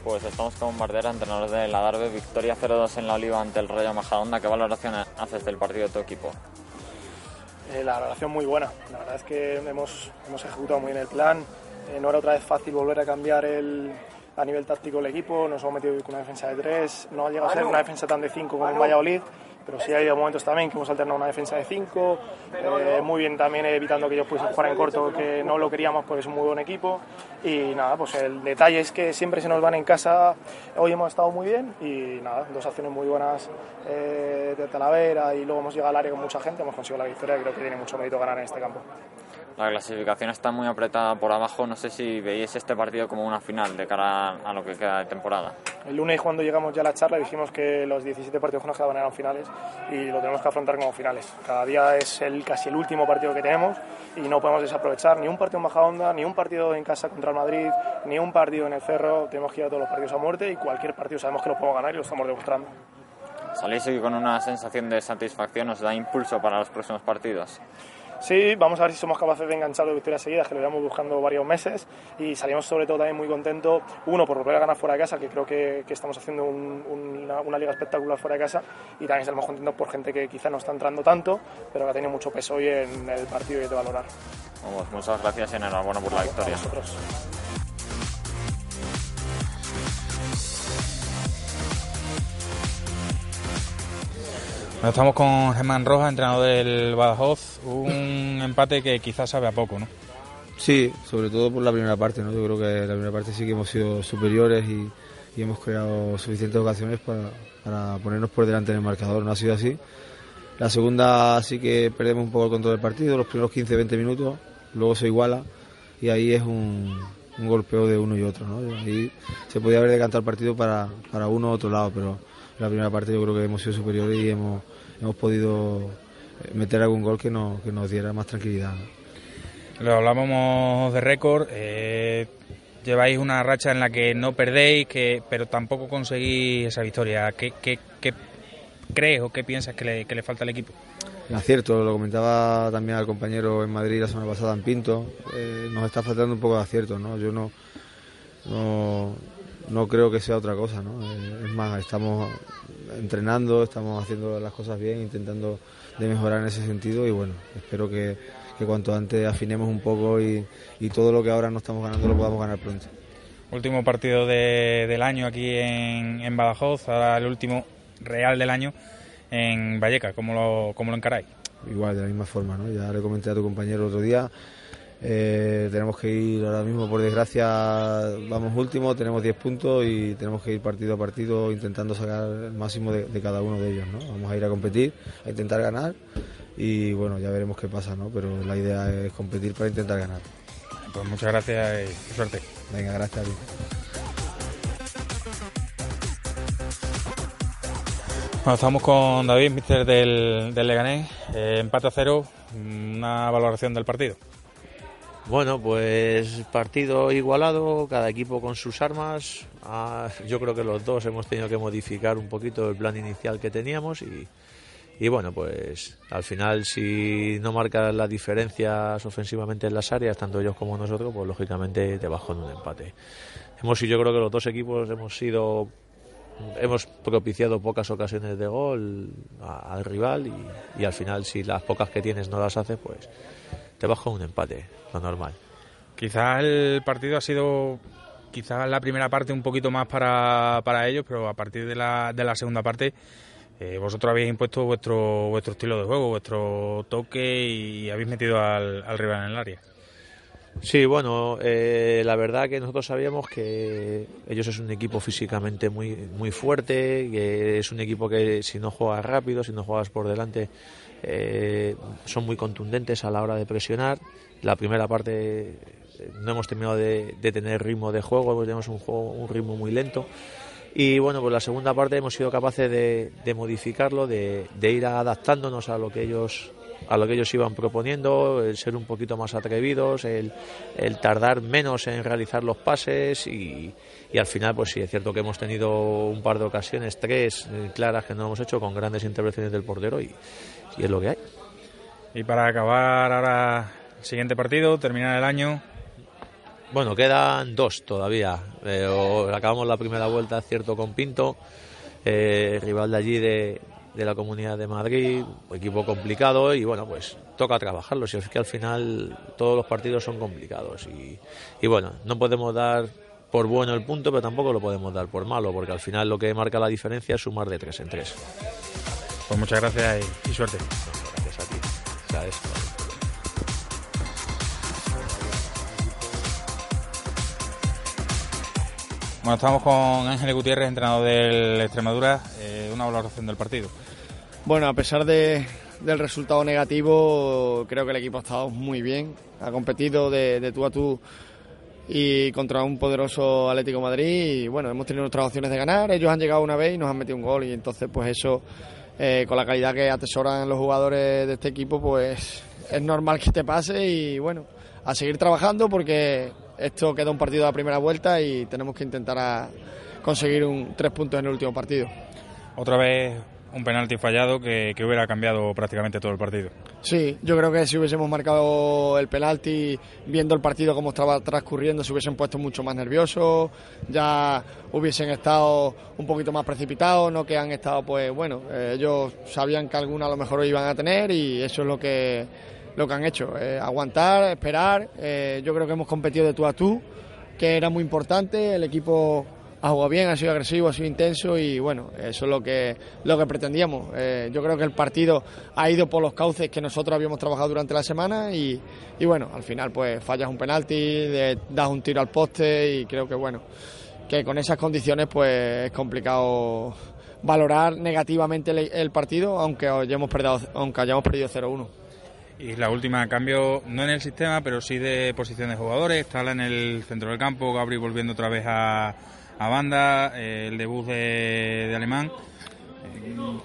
Pues estamos con Bardera, entrenador de la Darbe, victoria 0-2 en la Oliva ante el Rayo Majadahonda. ¿Qué valoración haces del partido de tu equipo? Eh, la valoración muy buena. La verdad es que hemos, hemos ejecutado muy bien el plan. Eh, no era otra vez fácil volver a cambiar el, a nivel táctico el equipo. Nos hemos metido con una defensa de 3. No ha llegado a ser una defensa tan de 5 como en Valladolid pero sí ha habido momentos también que hemos alternado una defensa de 5, eh, muy bien también evitando que ellos pudiesen jugar en corto, que no lo queríamos porque es un muy buen equipo. Y nada, pues el detalle es que siempre se nos van en casa, hoy hemos estado muy bien y nada, dos acciones muy buenas eh, de Talavera y luego hemos llegado al área con mucha gente, hemos conseguido la victoria y creo que tiene mucho mérito ganar en este campo. La clasificación está muy apretada por abajo. No sé si veis este partido como una final de cara a lo que queda de temporada. El lunes cuando llegamos ya a la charla dijimos que los 17 partidos que nos quedaban eran finales y lo tenemos que afrontar como finales. Cada día es el, casi el último partido que tenemos y no podemos desaprovechar ni un partido en baja onda, ni un partido en casa contra el Madrid, ni un partido en el Cerro. Tenemos que ir a todos los partidos a muerte y cualquier partido sabemos que lo podemos ganar y lo estamos demostrando. ¿Salís con una sensación de satisfacción? ¿Os da impulso para los próximos partidos? Sí, vamos a ver si somos capaces de enganchar dos victorias seguidas, que lo llevamos buscando varios meses y salimos sobre todo también muy contentos, uno por volver a ganar fuera de casa, que creo que, que estamos haciendo un, una, una, liga espectacular fuera de casa y también salimos contentos por gente que quizá no está entrando tanto, pero que ha tenido mucho peso hoy en el partido y hay que valorar. Vamos, muchas gracias y enhorabuena por la victoria. Estamos con Germán Rojas, entrenador del Badajoz, un empate que quizás sabe a poco, ¿no? Sí, sobre todo por la primera parte, ¿no? Yo creo que la primera parte sí que hemos sido superiores y, y hemos creado suficientes ocasiones para, para, ponernos por delante en el marcador, no ha sido así. La segunda sí que perdemos un poco el control del partido, los primeros 15-20 minutos, luego se iguala y ahí es un, golpeo de uno y otro, ¿no? Ahí se podía haber decantado el partido para, para uno u otro lado, pero la primera parte yo creo que hemos sido superiores y hemos, hemos podido meter algún gol que nos, que nos diera más tranquilidad. ¿no? Lo hablábamos de récord, eh, lleváis una racha en la que no perdéis, que, pero tampoco conseguís esa victoria. ¿Qué, qué, qué crees o qué piensas que le, que le falta al equipo? El acierto, lo comentaba también al compañero en Madrid la semana pasada en Pinto, eh, nos está faltando un poco de acierto, ¿no? Yo no, no, no creo que sea otra cosa, ¿no? Es más, estamos entrenando, estamos haciendo las cosas bien, intentando de mejorar en ese sentido y bueno, espero que, que cuanto antes afinemos un poco y, y, todo lo que ahora no estamos ganando lo podamos ganar pronto. Último partido de, del año aquí en, en, Badajoz, ahora el último real del año en Valleca, ¿cómo lo, cómo lo encaráis? Igual, de la misma forma, ¿no? Ya le comenté a tu compañero otro día, eh, tenemos que ir ahora mismo, por desgracia, vamos último, tenemos 10 puntos y tenemos que ir partido a partido intentando sacar el máximo de, de, cada uno de ellos. ¿no? Vamos a ir a competir, a intentar ganar y bueno, ya veremos qué pasa, ¿no? pero la idea es competir para intentar ganar. Pues muchas gracias y suerte. Venga, gracias a ti. Bueno, estamos con David, mister del, del Leganés, eh, empate a cero, una valoración del partido. Bueno, pues partido igualado, cada equipo con sus armas. Ah, yo creo que los dos hemos tenido que modificar un poquito el plan inicial que teníamos y, y bueno, pues al final si no marcan las diferencias ofensivamente en las áreas, tanto ellos como nosotros, pues lógicamente te bajo en un empate. Hemos yo creo que los dos equipos hemos sido hemos propiciado pocas ocasiones de gol al rival y, y al final si las pocas que tienes no las haces, pues te vas con un empate, lo normal. Quizás el partido ha sido quizás la primera parte un poquito más para, para ellos, pero a partir de la, de la segunda parte eh, vosotros habéis impuesto vuestro, vuestro estilo de juego, vuestro toque y habéis metido al, al rival en el área. Sí, bueno, eh, la verdad que nosotros sabíamos que ellos es un equipo físicamente muy, muy fuerte, que es un equipo que si no juegas rápido, si no juegas por delante, eh, son muy contundentes a la hora de presionar. La primera parte no hemos terminado de, tener ritmo de juego, tenemos un, juego, un ritmo muy lento. Y bueno, pues la segunda parte hemos sido capaces de, modificarlo, de, ir adaptándonos a lo que ellos a lo que ellos iban proponiendo, el ser un poquito más atrevidos, el, el tardar menos en realizar los pases y, y, al final, pues sí, es cierto que hemos tenido un par de ocasiones, tres eh, claras que no hemos hecho con grandes intervenciones del portero y, y es lo que hay. Y para acabar ahora el siguiente partido, terminar el año. Bueno, quedan dos todavía. Eh, acabamos la primera vuelta, cierto, con Pinto, eh, rival de allí de, de la Comunidad de Madrid, equipo complicado y bueno, pues toca trabajarlo. Si es que al final todos los partidos son complicados y, y, bueno, no podemos dar por bueno el punto, pero tampoco lo podemos dar por malo, porque al final lo que marca la diferencia es sumar de tres en tres. Pues muchas gracias y, y suerte. Gracias a ti. ¿Sabes? Bueno, estamos con Ángel Gutiérrez, entrenador del Extremadura. Eh, una valoración del partido. Bueno, a pesar de, del resultado negativo, creo que el equipo ha estado muy bien. Ha competido de, de tú a tú y contra un poderoso Atlético Madrid. Y bueno, hemos tenido nuestras opciones de ganar. Ellos han llegado una vez y nos han metido un gol. Y entonces, pues eso, eh, con la calidad que atesoran los jugadores de este equipo, pues es normal que te pase. Y bueno, a seguir trabajando porque esto queda un partido de la primera vuelta y tenemos que intentar conseguir un, tres puntos en el último partido. Otra vez un penalti fallado que, hubiera cambiado prácticamente todo el partido. Sí, yo creo que si hubiésemos marcado el penalti, viendo el partido como estaba transcurriendo, se hubiesen puesto mucho más nerviosos, ya hubiesen estado un poquito más precipitados, no que han estado, pues bueno, eh, ellos sabían que alguna a lo mejor iban a tener y eso es lo que lo que han hecho, eh, aguantar, esperar. Eh, yo creo que hemos competido de tú a tú, que era muy importante. El equipo ha jugado bien, ha sido agresivo, ha sido intenso y bueno, eso es lo que, lo que pretendíamos. Eh, yo creo que el partido ha ido por los cauces que nosotros habíamos trabajado durante la semana y, y bueno, al final pues fallas un penalti, das un tiro al poste y creo que bueno, que con esas condiciones pues es complicado valorar negativamente el, el partido aunque hayamos perdido, aunque hayamos perdido 0-1. Y la última cambio, no en el sistema, pero sí de posición de jugadores. Está en el centro del campo, Gabri volviendo otra vez a, a banda, eh, el debut de, de Alemán.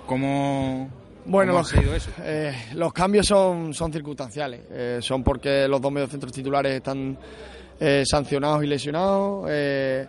¿Cómo, bueno, ¿Cómo los, eso? Eh, los cambios son, son circunstanciales. Eh, son porque los dos mediocentros titulares están eh, sancionados y lesionados. Eh,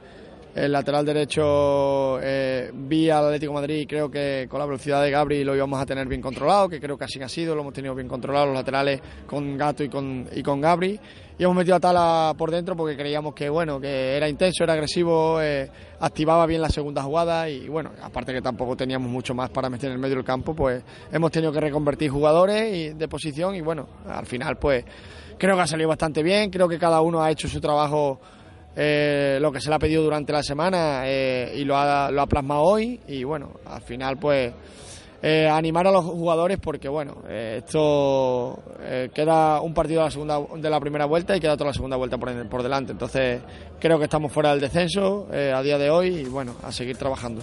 el lateral derecho eh, vi al Atlético de Madrid y creo que con la velocidad de Gabri lo íbamos a tener bien controlado, que creo que así ha sido, lo hemos tenido bien controlado los laterales con Gato y con, y con Gabri. Y hemos metido a Tala por dentro porque creíamos que bueno, que era intenso, era agresivo, eh, activaba bien la segunda jugada y bueno, aparte que tampoco teníamos mucho más para meter en el medio del campo, pues hemos tenido que reconvertir jugadores y, de posición y bueno, al final pues creo que ha salido bastante bien, creo que cada uno ha hecho su trabajo eh, lo que se le ha pedido durante la semana eh, y lo ha, lo ha, plasmado hoy y bueno, al final pues eh, animar a los jugadores porque bueno, esto queda un partido de la, segunda, de la primera vuelta y queda toda la segunda vuelta por, por delante, entonces creo que estamos fuera del descenso a día de hoy y bueno, a seguir trabajando.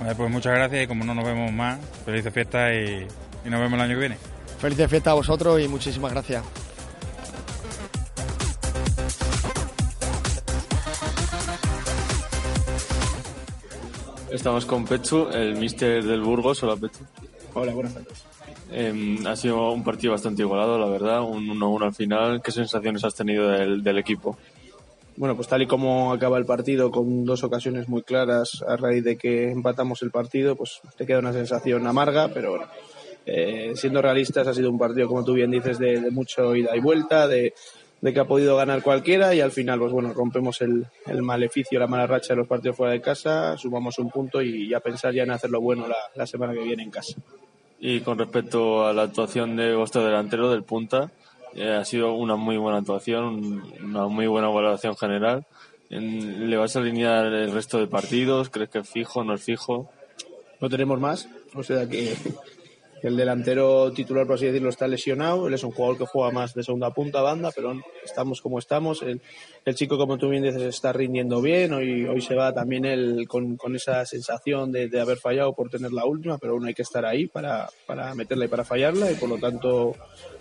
Vale, pues muchas gracias y como no nos vemos más, felices fiestas y, y nos vemos el año que viene. Felices fiestas a vosotros y muchísimas gracias. Estamos con Pechu, el mister del Burgos. Hola, Pechu. Hola, buenas tardes. Eh, ha sido un partido bastante igualado, la verdad, un 1-1 al final. ¿Qué sensaciones has tenido del, del, equipo? Bueno, pues tal y como acaba el partido, con dos ocasiones muy claras a raíz de que empatamos el partido, pues te queda una sensación amarga, pero bueno, eh, siendo realistas, ha sido un partido, como tú bien dices, de, de mucho ida y vuelta, de, de que ha podido ganar cualquiera y al final, pues bueno, rompemos el, el, maleficio, la mala racha de los partidos fuera de casa, sumamos un punto y ya pensar ya en hacerlo bueno la, la semana que viene en casa. Y con respecto a la actuación de vuestro delantero, del punta, eh, ha sido una muy buena actuación, una muy buena valoración general. En- ¿Le vas a alinear el resto de partidos? ¿Crees que es fijo, no es fijo? No tenemos más, o sea que el delantero titular, por así decirlo, está lesionado. Él es un jugador que juega más de segunda punta, banda, pero estamos como estamos. El, el chico, como tú bien dices, está rindiendo bien. Hoy, hoy se va también él con, con esa sensación de, de haber fallado por tener la última, pero aún hay que estar ahí para, para meterla y para fallarla. Y por lo tanto,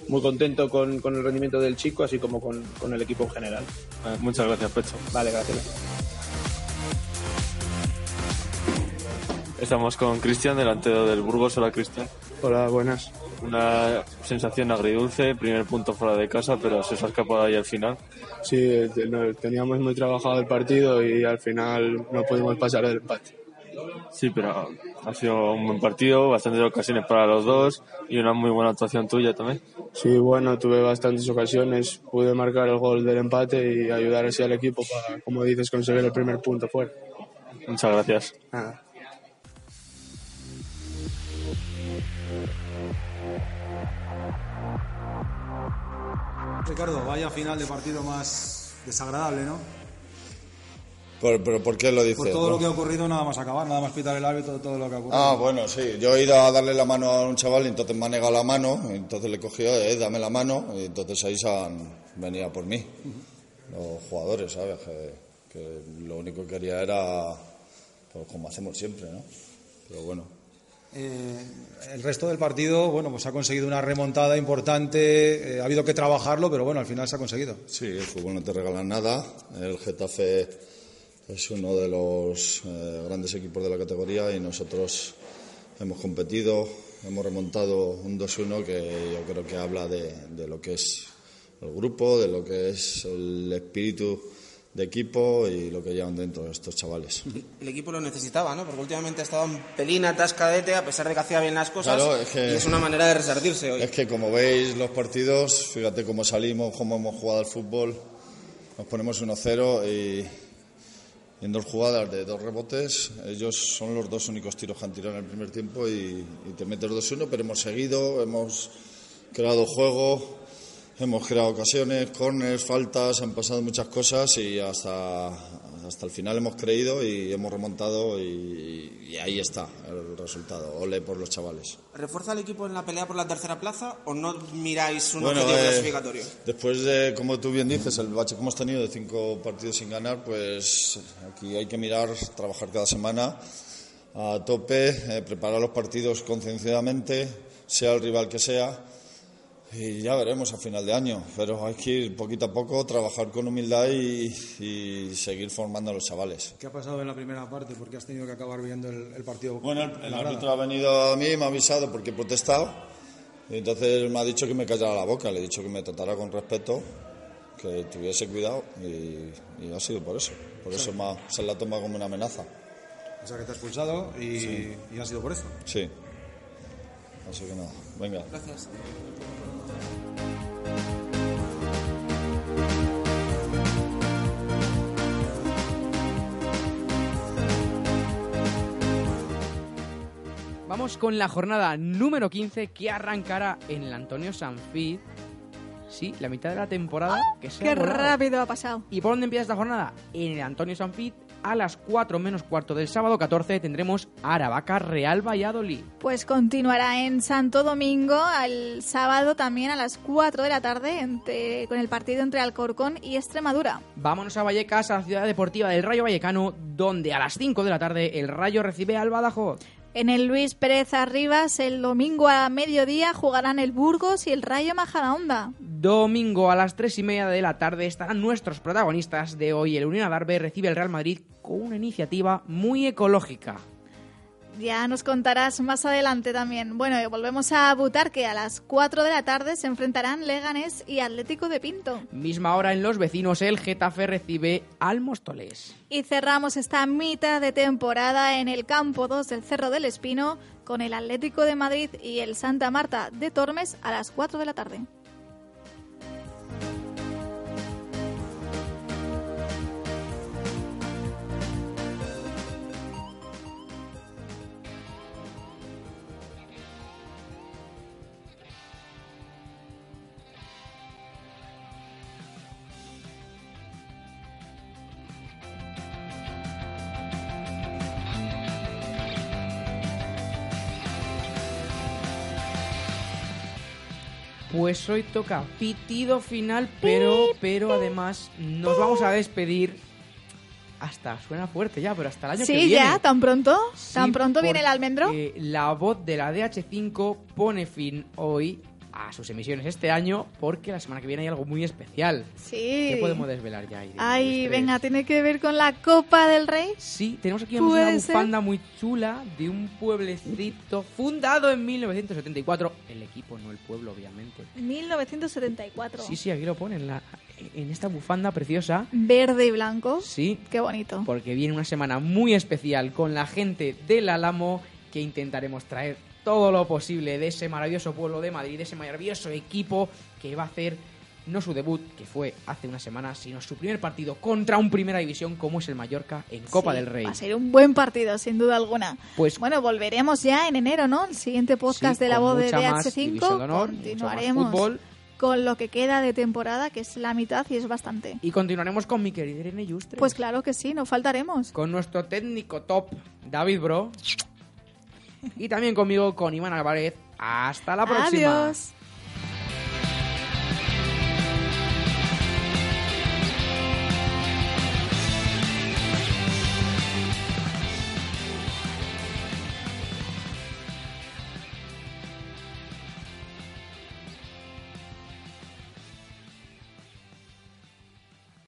muy contento con, con el rendimiento del chico, así como con, con el equipo en general. Muchas gracias, Pecho. Vale, gracias. Estamos con Cristian, delantero del Burgos. Hola, Cristian. Hola, buenas. Una sensación agridulce, primer punto fuera de casa, pero se os ha escapado ahí al final. Sí, teníamos muy trabajado el partido y al final no pudimos pasar el empate. Sí, pero ha sido un buen partido, bastantes ocasiones para los dos y una muy buena actuación tuya también. Sí, bueno, tuve bastantes ocasiones, pude marcar el gol del empate y ayudar así al equipo para, como dices, conseguir el primer punto fuera. Muchas gracias. Nada. Ricardo, vaya final de partido más desagradable, ¿no? ¿Por, pero ¿por qué lo dices? Por todo no? lo que ha ocurrido, nada más acabar, nada más pitar el árbitro, todo lo que ha ocurrido. Ah, bueno, sí. Yo he ido a darle la mano a un chaval y entonces me ha negado la mano. y entonces le he cogido, eh, dame la mano. Y entonces ahí se han venido por mí. Los jugadores, ¿sabes? Que, que lo único que quería era, pues como hacemos siempre, ¿no? Pero bueno. Eh, el resto del partido, bueno, pues ha conseguido una remontada importante, eh, ha habido que trabajarlo, pero bueno, al final se ha conseguido. Sí, el fútbol no te regala nada. El Getafe es uno de los eh, grandes equipos de la categoría y nosotros hemos competido, hemos remontado un 2-1 que yo creo que habla de, de lo que es el grupo, de lo que es el espíritu de equipo y lo que llevan dentro estos chavales. El equipo lo necesitaba, ¿no? Porque últimamente ha estado en pelín atascadete a pesar de que hacía bien las cosas. Claro, es que- Y es una manera de resartirse hoy. Es que como veis los partidos, fíjate cómo salimos, cómo hemos jugado al fútbol, nos ponemos 1-0 y, y en dos jugadas de dos rebotes, ellos son los dos únicos tiros que han tirado en el primer tiempo y, y te metes 2-1, pero hemos seguido, hemos creado juego, hemos creado ocasiones, corners, faltas, han pasado muchas cosas y hasta, hasta el final hemos creído y hemos remontado y, y ahí está el resultado. Ole por los chavales. ¿Refuerza el equipo en la pelea por la tercera plaza o no miráis un Bueno, objetivo eh, clasificatorio? Después de, como tú bien dices, el bache que hemos tenido de cinco partidos sin ganar, pues aquí hay que mirar, trabajar cada semana a tope, eh, preparar los partidos concienciadamente, sea el rival que sea, y ya veremos a final de año. Pero hay que ir poquito a poco, trabajar con humildad y, y seguir formando a los chavales. ¿Qué ha pasado en la primera parte? Porque has tenido que acabar viendo el, el partido. Bueno, el, el árbitro ha venido a mí, me ha avisado porque he protestado. Y entonces me ha dicho que me callara la boca, le he dicho que me tratara con respeto, que tuviese cuidado y, y ha sido por eso. Por eso me ha- se la ha tomado como una amenaza. O sea, que te ha expulsado y, Sí. y ha sido por eso. Sí. Así que nada, venga. Gracias. Vamos con la jornada número 15 que arrancará en el Antonio Sanfid. Sí, la mitad de la temporada que se Qué ha rápido ha pasado. ¿Y por dónde empieza esta jornada? En el Antonio Sanfid a las 4 menos cuarto del sábado 14 tendremos Aravaca Real Valladolid. Pues continuará en Santo Domingo al sábado también a las 4 de la tarde entre- con el partido entre Alcorcón y Extremadura. Vámonos a Vallecas, a la ciudad deportiva del Rayo Vallecano, donde a las 5 de la tarde el Rayo recibe al Badajoz. En el Luis Pérez Arribas el domingo a mediodía jugarán el Burgos y el Rayo Majadahonda. Domingo a las 3 y media de la tarde estarán nuestros protagonistas de hoy. El Unión Adarve recibe el Real Madrid con una iniciativa muy ecológica. Ya nos contarás más adelante también. Bueno, y volvemos a Butarque. A las 4 de la tarde se enfrentarán Leganés y Atlético de Pinto. Misma hora en los vecinos, el Getafe recibe al Móstoles. Y cerramos esta mitad de temporada en el campo 2 del Cerro del Espino con el Atlético de Madrid y el Santa Marta de Tormes a las 4 de la tarde. Pues hoy toca pitido final, pero, pero además nos vamos a despedir hasta, suena fuerte ya, pero hasta el año que Sí, viene. ya, tan pronto. tan Sí, pronto viene el almendro. La voz de la DH5 pone fin hoy a sus emisiones este año porque la semana que viene hay algo muy especial. Sí. ¿Qué podemos desvelar ya? Irene? Ay, venga, tiene que ver con la Copa del Rey. Sí, tenemos aquí una bufanda muy chula de un pueblecito fundado en 1974. El equipo, no el pueblo, obviamente. 1974. Sí, sí, aquí lo ponen, la, en esta bufanda preciosa. Verde y blanco. Sí. Qué bonito. Porque viene una semana muy especial con la gente del Álamo que intentaremos traer todo lo posible de ese maravilloso pueblo de Madrid, de ese maravilloso equipo que va a hacer no su debut, que fue hace una semana, sino su primer partido contra un Primera División como es el Mallorca en Copa Sí, del Rey. Va a ser un buen partido, sin duda alguna. Pues bueno, volveremos ya en enero, ¿no? El siguiente podcast Sí, de la voz de mucha más DH5. división de honor, Continuaremos con lo que queda de temporada, que es la mitad y es bastante. Y continuaremos con mi querida Irene Yustre. Pues claro que sí, no faltaremos. con nuestro técnico top, David Bro. Y también conmigo, con Iván Álvarez. Hasta la próxima. Adiós.